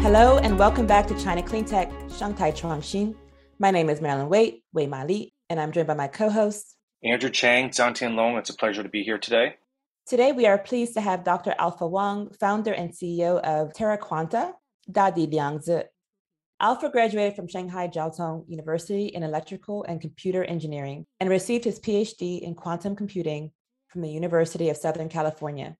Hello and welcome back to China Clean Tech Shanghai Chuangxin. My name is Marilyn Waite, Wei Ma Li, and I'm joined by my co-host Andrew Chang, Zhangtian Long. It's a pleasure to be here today. Today we are pleased to have Dr. Alpha Wang, founder and CEO of Terra TerraQuanta, Dadi Liangzi. Alpha graduated from Shanghai Jiao Tong University in electrical and computer engineering and received his PhD in quantum computing from the University of Southern California.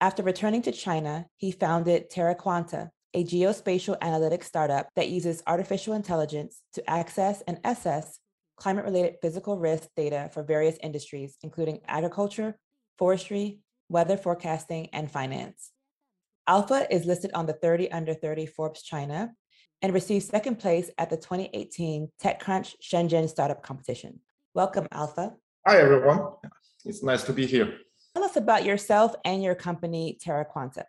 After returning to China, he founded Terra TerraQuanta, a geospatial analytics startup that uses artificial intelligence to access and assess climate related physical risk data for various industries, including agriculture, forestry, weather forecasting, and finance. Alpha is listed on the 30 under 30 Forbes China and received second place at the 2018 TechCrunch Shenzhen Startup Competition. Welcome, Alpha. Hi, everyone. It's nice to be here. Tell us about yourself and your company, TerraQuanta.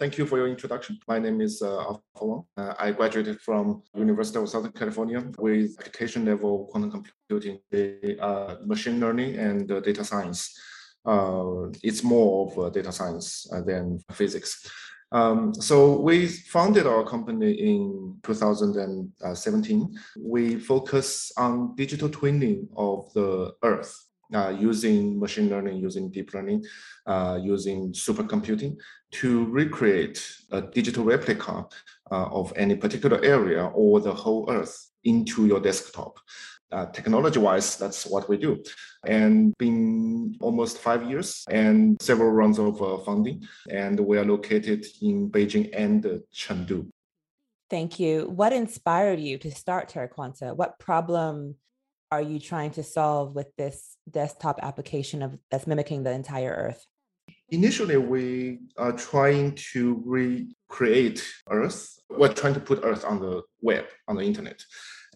Thank you for your introduction. My name is uh, Wang. Uh, I graduated from University of Southern California with application level quantum computing, uh, machine learning, and uh, data science. Uh, it's more of uh, data science than physics. Um, so we founded our company in 2017. We focus on digital twinning of the Earth uh, using machine learning, using deep learning, uh, using supercomputing to recreate a digital replica uh, of any particular area or the whole Earth into your desktop. Uh, technology wise, that's what we do. And been almost five years and several rounds of uh, funding. And we are located in Beijing and Chengdu. Thank you. What inspired you to start TerraQuanta? What problem are you trying to solve with this desktop application of that's mimicking the entire Earth? Initially, we are trying to recreate Earth. We're trying to put Earth on the web, on the internet.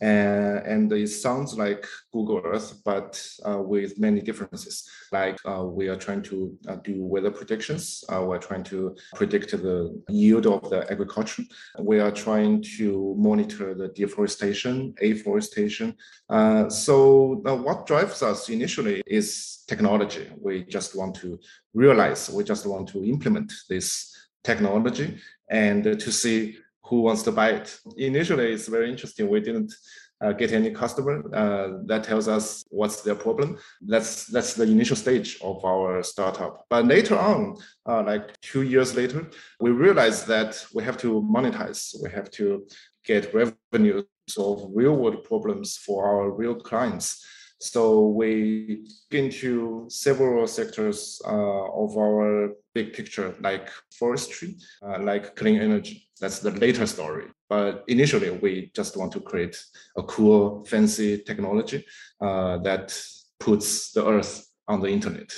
Uh, and it sounds like Google Earth, but uh, with many differences. Like uh, we are trying to uh, do weather predictions. Uh, we're trying to predict the yield of the agriculture. We are trying to monitor the deforestation, afforestation. Uh, so what drives us initially is technology. We just want to realize, we just want to implement this technology and to see who wants to buy it. Initially, it's very interesting. We didn't uh, get any customer. Uh, that tells us what's their problem. That's that's the initial stage of our startup. But later on, uh, like two years later, we realized that we have to monetize. We have to get revenue solve real world problems for our real clients. So we get into several sectors uh, of our big picture, like forestry, uh, like clean energy. That's the later story. But initially, we just want to create a cool, fancy technology uh, that puts the Earth on the internet.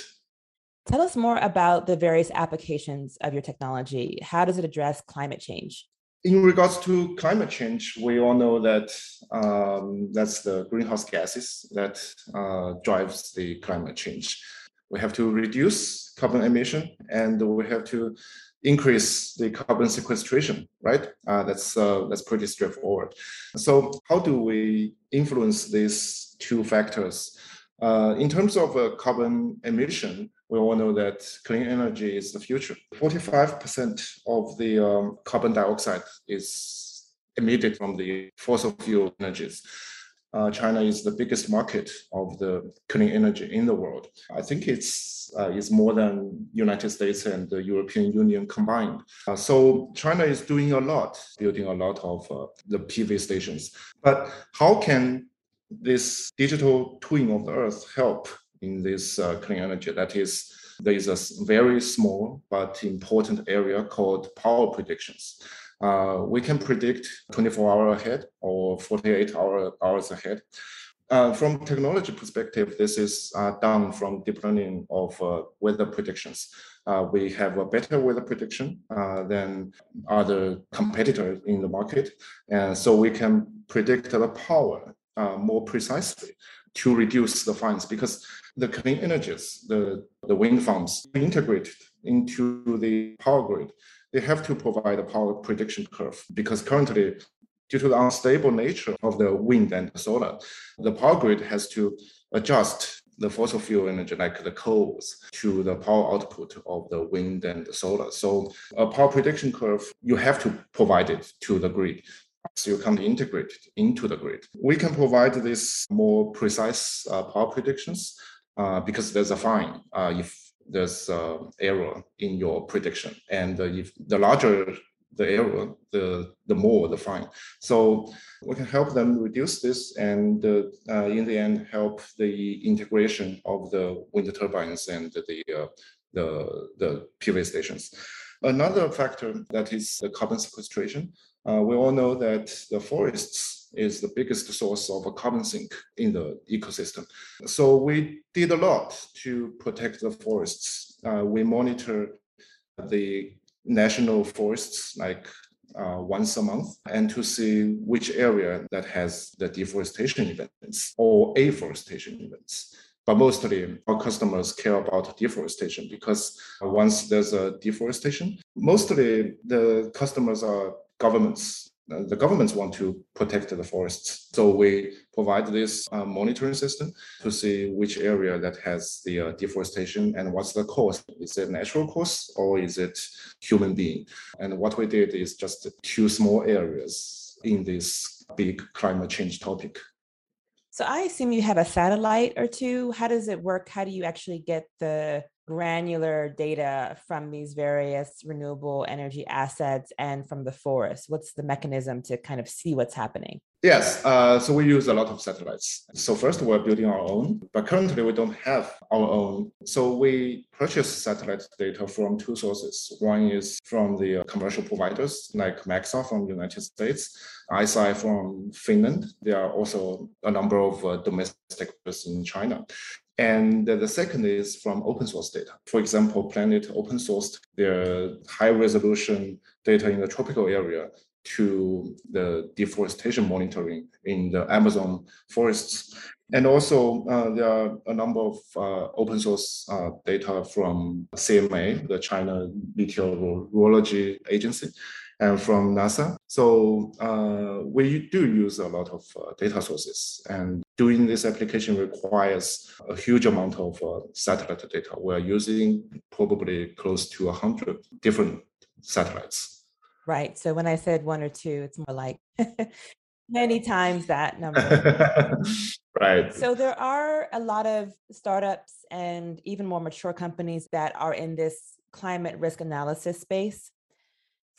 Tell us more about the various applications of your technology. How does it address climate change? In regards to climate change, we all know that um, that's the greenhouse gases that uh, drives the climate change. We have to reduce carbon emission and we have to increase the carbon sequestration, right? Uh, that's uh, that's pretty straightforward. So how do we influence these two factors? Uh, in terms of uh, carbon emission, we all know that clean energy is the future. 45% of the um, carbon dioxide is emitted from the fossil fuel energies. Uh, China is the biggest market of the clean energy in the world. I think it's uh, is more than United States and the European Union combined. Uh, so China is doing a lot, building a lot of uh, the PV stations. But how can this digital twin of the Earth help in this uh, clean energy. That is, there is a very small but important area called power predictions. Uh, we can predict 24 hours ahead or 48 hour, hours ahead. Uh, from technology perspective, this is uh, done from deep learning of uh, weather predictions. Uh, we have a better weather prediction than other competitors in the market, and so we can predict the power more precisely to reduce the fines because the clean energies, the, the wind farms integrated into the power grid, they have to provide a power prediction curve because currently due to the unstable nature of the wind and the solar, the power grid has to adjust the fossil fuel energy, like the coals, to the power output of the wind and the solar. So a power prediction curve, you have to provide it to the grid. So you can't integrate it into the grid. We can provide this more precise uh, power predictions uh, because there's a fine uh, if there's uh, error in your prediction, and if the larger the error, the the more the fine. So we can help them reduce this, and uh, uh, in the end, help the integration of the wind turbines and the the the PV stations. Another factor that is the carbon sequestration. Uh, we all know that the forests is the biggest source of a carbon sink in the ecosystem. So we did a lot to protect the forests. Uh, we monitor the national forests like uh, once a month and to see which area that has the deforestation events or afforestation events. But mostly our customers care about deforestation because once there's a deforestation, mostly the customers are governments uh, the governments want to protect the forests. So we provide this uh, monitoring system to see which area that has the uh, deforestation and what's the cause. Is it natural cause or is it human being? And what we did is just two small areas in this big climate change topic. So I assume you have a satellite or two. How does it work? How do you actually get the granular data from these various renewable energy assets and from the forest? What's the mechanism to kind of see what's happening? Yes, uh, so we use a lot of satellites. So first we're building our own, but currently we don't have our own. So we purchase satellite data from two sources. One is from the commercial providers like Maxar from the United States, ICEYE from Finland. There are also a number of uh, domestic in China. And the second is from open source data. For example, Planet open sourced their high resolution data in the tropical area to the deforestation monitoring in the Amazon forests. And also, uh, there are a number of uh, open source uh, data from CMA, the China Meteorology Agency, and from NASA. So uh, we do use a lot of uh, data sources, and doing this application requires a huge amount of uh, satellite data. We're using probably close to 100 different satellites. Right. So when I said one or two, it's more like many times that number. right. So there are a lot of startups and even more mature companies that are in this climate risk analysis space.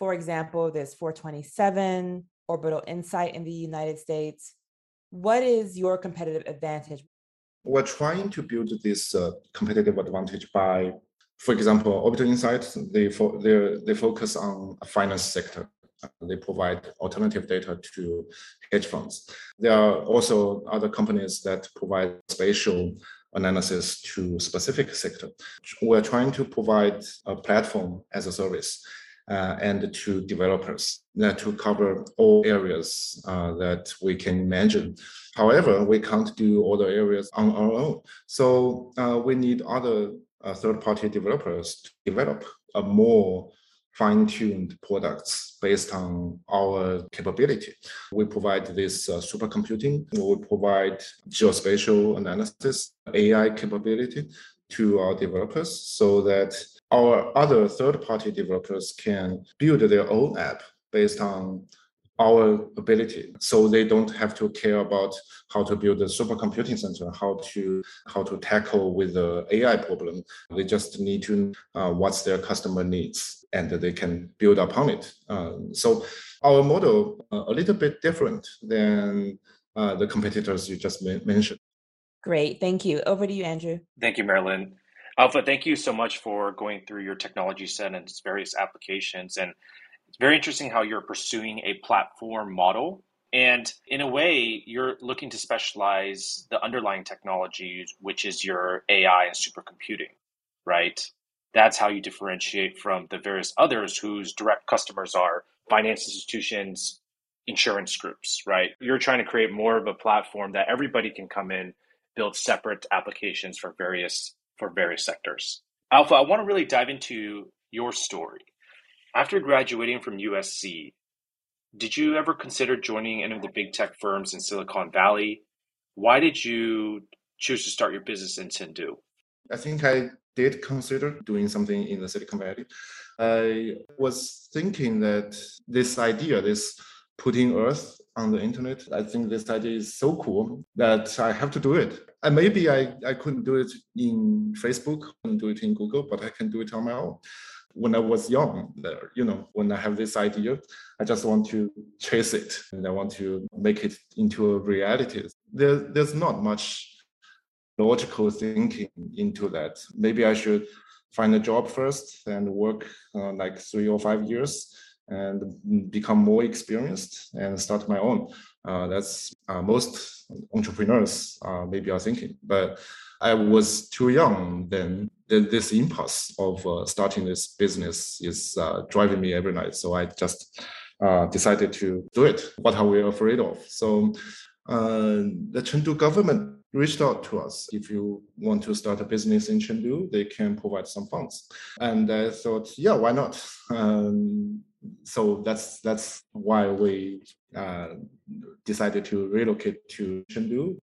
For example, there's 427, Orbital Insight in the United States. What is your competitive advantage? We're trying to build this uh, competitive advantage by, for example, Orbital Insight, they, fo- they focus on finance sector. They provide alternative data to hedge funds. There are also other companies that provide spatial analysis to specific sector. We're trying to provide a platform as a service uh, and to developers uh, to cover all areas uh, that we can imagine. However, we can't do all the areas on our own. So uh, we need other uh, third-party developers to develop a more fine-tuned products based on our capability. We provide this uh, supercomputing, we provide geospatial analysis, AI capability to our developers so that our other third-party developers can build their own app based on our ability. So they don't have to care about how to build a supercomputing center how to how to tackle with the ai problem. They just need to uh, what's their customer needs and they can build upon it. Um, so our model uh, a little bit different than uh, the competitors you just mentioned. Great. Thank you. Over to you andrew. Thank you marilyn Alpha, thank you so much for going through your technology set and its various applications. And it's very interesting how you're pursuing a platform model. And in a way, you're looking to specialize the underlying technologies, which is your AI and supercomputing, right? That's how you differentiate from the various others whose direct customers are finance institutions, insurance groups, right? You're trying to create more of a platform that everybody can come in, build separate applications for various for various sectors. Alpha, I want to really dive into your story. After graduating from USC, did you ever consider joining any of the big tech firms in Silicon Valley? Why did you choose to start your business in Chengdu? I think I did consider doing something in the Silicon Valley. I was thinking that this idea, this putting Earth on the internet, I think this idea is so cool that I have to do it. And maybe I, I couldn't do it in Facebook, and do it in Google, but I can do it on my own. When I was young, you know, when I have this idea, I just want to chase it and I want to make it into a reality. There, there's not much logical thinking into that. Maybe I should find a job first and work uh, like three or five years and become more experienced and start my own. Uh, that's uh, most entrepreneurs uh, maybe are thinking. But I was too young then. This impulse of uh, starting this business is uh, driving me every night. So I just decided to do it. What are we afraid of? So the Chengdu government reached out to us. If you want to start a business in Chengdu, they can provide some funds. And I thought, yeah, why not? Um, so that's that's why we uh, decided to relocate to Chengdu.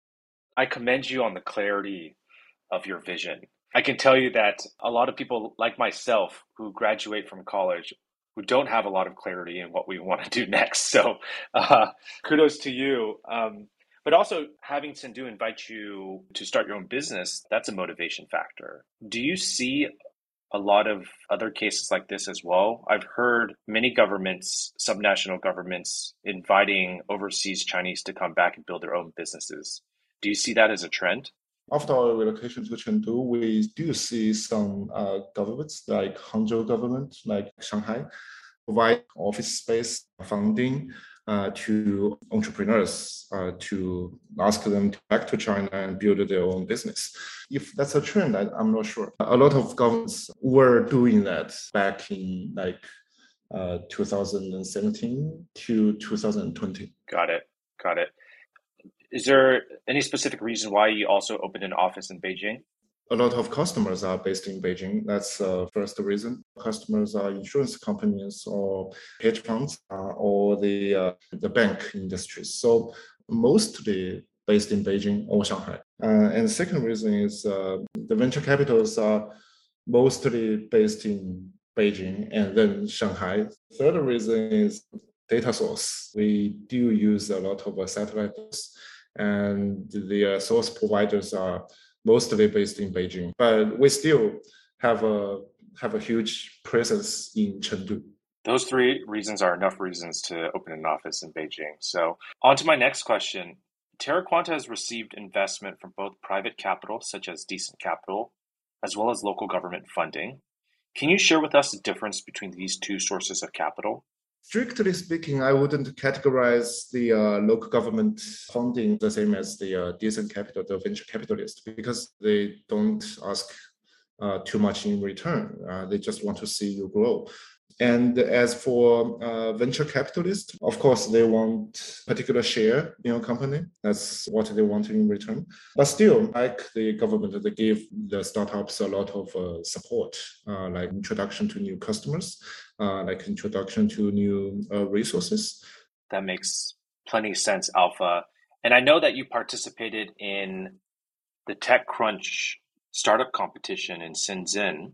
I commend you on the clarity of your vision. I can tell you that a lot of people like myself who graduate from college who don't have a lot of clarity in what we want to do next. So uh, kudos to you. Um, but also having Chengdu invite you to start your own business, that's a motivation factor. Do you see a lot of other cases like this as well? I've heard many governments, subnational governments, inviting overseas Chinese to come back and build their own businesses. Do you see that as a trend? After our relocation to Chengdu, we do see some uh, governments like Hangzhou government, like Shanghai, provide office space funding uh, to entrepreneurs uh, to ask them to back to China and build their own business. If that's a trend, I, am not sure. A lot of governments were doing that back in like uh, 2017 to 2020. Got it. Got it. Is there any specific reason why you also opened an office in Beijing? A lot of customers are based in Beijing. That's the uh, first reason. Customers are insurance companies or hedge funds uh, or the uh, the bank industries. So mostly based in Beijing or Shanghai. Uh, and the second reason is uh, the venture capitals are mostly based in Beijing and then Shanghai. Third reason is data source. We do use a lot of satellites and the source providers are mostly based in Beijing, but we still have a have a huge presence in Chengdu. Those three reasons are enough reasons to open an office in Beijing. So, on to my next question. TerraQuanta has received investment from both private capital, such as Decent Capital, as well as local government funding. Can you share with us the difference between these two sources of capital? Strictly speaking, I wouldn't categorize the uh, local government funding the same as the uh, decent capital, the venture capitalist, because they don't ask uh, too much in return. Uh, they just want to see you grow. And as for uh, venture capitalists, of course, they want particular share in your company. That's what they want in return. But still, like the government, they give the startups a lot of uh, support, like introduction to new customers, like introduction to new uh, resources. That makes plenty of sense, Alpha. And I know that you participated in the TechCrunch startup competition in Shenzhen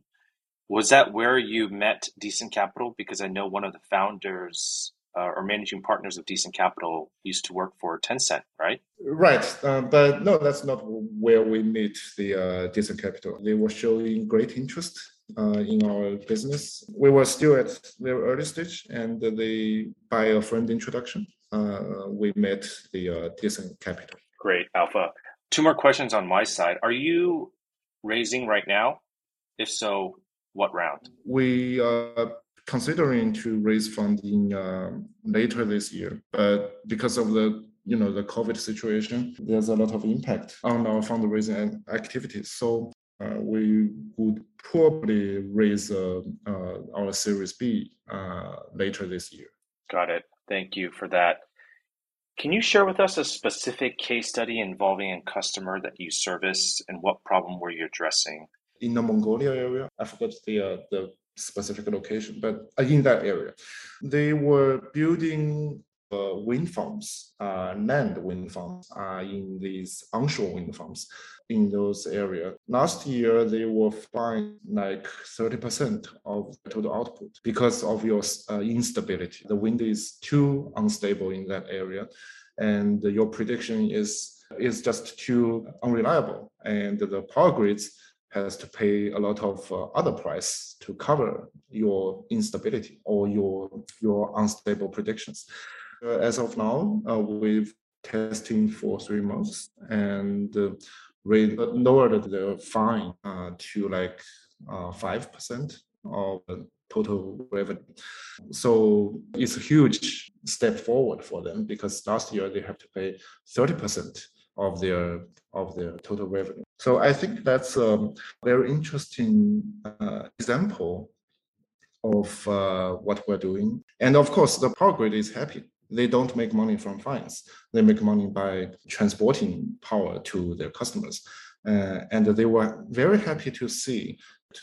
was that where you met Decent Capital? Because I know one of the founders uh, or managing partners of Decent Capital used to work for Tencent, right? Right, uh, but no, that's not where we meet the uh, Decent Capital. They were showing great interest uh, in our business. We were still at very early stage, and they, by a friend introduction, uh, we met the uh, Decent Capital. Great, Alpha. Two more questions on my side. Are you raising right now? If so, what round? We are considering to raise funding uh, later this year, but because of the you know the COVID situation, there's a lot of impact on our fundraising activities. So we would probably raise uh, uh, our Series B uh, later this year. Got it. Thank you for that. Can you share with us a specific case study involving a customer that you service and what problem were you addressing? in the Mongolia area. I forgot the uh, the specific location, but uh, in that area, they were building uh, wind farms, uh, land wind farms, uh, in these onshore wind farms. In those areas. Last year, they were fined like 30% of total output because of your uh, instability. The wind is too unstable in that area, and your prediction is is just too unreliable, and the power grids has to pay a lot of uh, other price to cover your instability or your your unstable predictions. Uh, as of now, uh, we've testing for three months and uh, lowered the fine uh, to like uh, five percent of total revenue. So it's a huge step forward for them because last year they have to pay thirty percent of their of their total revenue. So I think that's a very interesting uh, example of uh, what we're doing. And of course, the power grid is happy. They don't make money from fines. They make money by transporting power to their customers. Uh, and they were very happy to see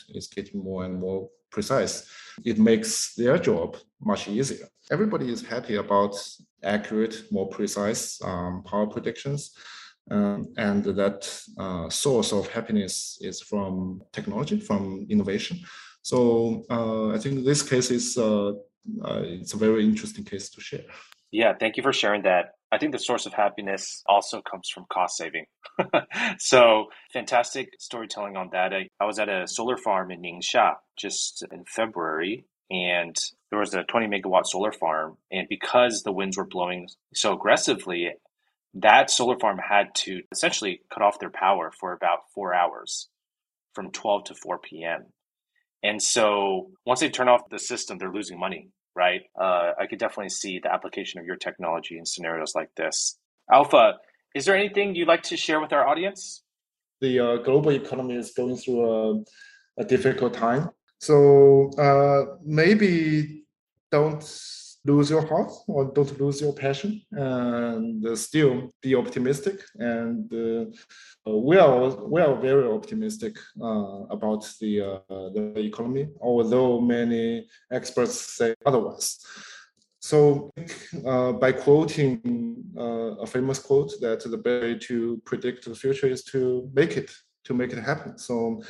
it's getting more and more precise. It makes their job much easier. Everybody is happy about accurate, more precise um, power predictions. Um, and that uh, source of happiness is from technology, from innovation. So uh, I think this case is uh, uh, it's a very interesting case to share. Yeah, thank you for sharing that. I think the source of happiness also comes from cost saving. so fantastic storytelling on that. I, I was at a solar farm in Ningxia just in February, and there was a 20 megawatt solar farm. And because the winds were blowing so aggressively, that solar farm had to essentially cut off their power for about four hours from 12 to 4 p.m. And so once they turn off the system, they're losing money, right? Uh, I could definitely see the application of your technology in scenarios like this. Alpha, is there anything you'd like to share with our audience? The uh, global economy is going through a, a difficult time. So uh, maybe don't lose your heart or don't lose your passion and uh, still be optimistic. And uh, we are we are very optimistic uh, about the uh, the economy although many experts say otherwise. So uh, by quoting uh, a famous quote that the best way to predict the future is to make it to make it happen. So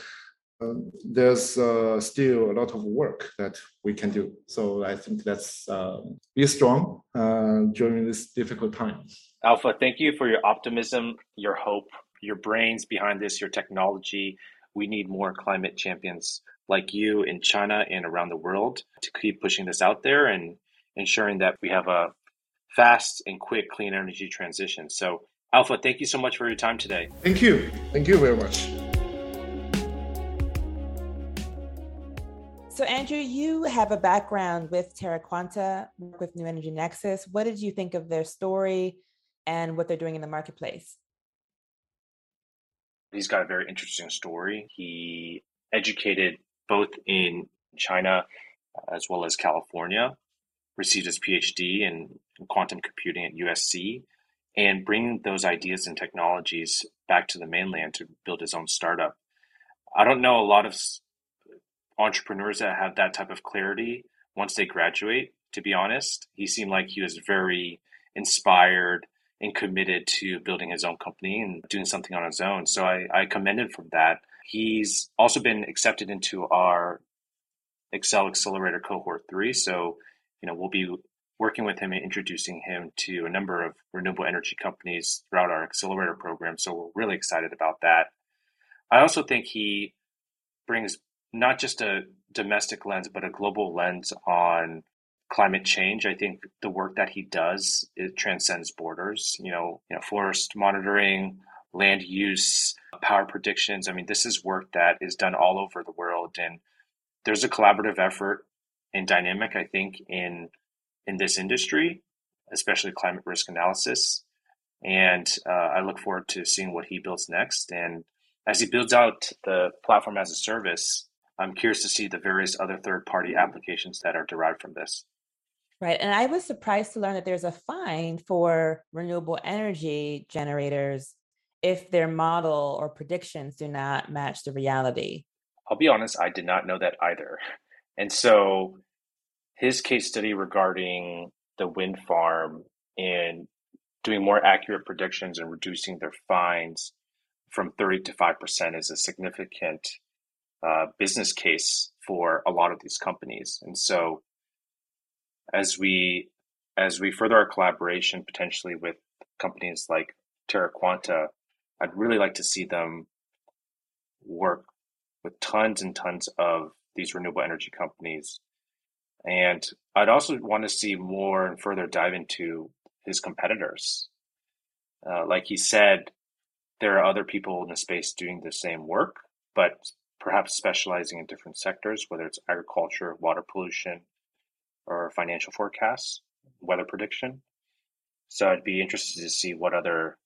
there's uh, still a lot of work that we can do. So I think that's um, be strong uh, during this difficult time. Alpha, thank you for your optimism, your hope, your brains behind this, your technology. We need more climate champions like you in China and around the world to keep pushing this out there and ensuring that we have a fast and quick clean energy transition. So, Alpha, thank you so much for your time today. Thank you. Thank you very much. So, Andrew, you have a background with TerraQuanta, work with New Energy Nexus. What did you think of their story and what they're doing in the marketplace? He's got a very interesting story. He educated both in China uh, as well as California, received his PhD in, in quantum computing at USC, and bringing those ideas and technologies back to the mainland to build his own startup. I don't know a lot of entrepreneurs that have that type of clarity once they graduate, to be honest. He seemed like he was very inspired and committed to building his own company and doing something on his own. So I, I commend him for that. He's also been accepted into our Excel Accelerator Cohort 3. So, you know, we'll be working with him and introducing him to a number of renewable energy companies throughout our accelerator program. So we're really excited about that. I also think he brings not just a domestic lens, but a global lens on climate change. I think the work that he does it transcends borders. You know, you know, forest monitoring, land use, power predictions. I mean, this is work that is done all over the world, and there's a collaborative effort and dynamic. I think in in this industry, especially climate risk analysis. And uh, I look forward to seeing what he builds next. And as he builds out the platform as a service, I'm curious to see the various other third party applications that are derived from this. Right. And I was surprised to learn that there's a fine for renewable energy generators if their model or predictions do not match the reality. I'll be honest, I did not know that either. And so his case study regarding the wind farm and doing more accurate predictions and reducing their fines from 30 to 5% is a significant uh, business case for a lot of these companies. And so as we as we further our collaboration potentially with companies like TerraQuanta, I'd really like to see them work with tons and tons of these renewable energy companies. And I'd also want to see more and further dive into his competitors. Uh, like he said, there are other people in the space doing the same work, but perhaps specializing in different sectors, whether it's agriculture, water pollution, or financial forecasts, weather prediction. So I'd be interested to see what other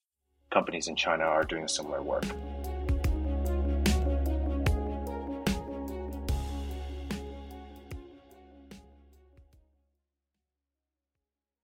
companies in China are doing similar work.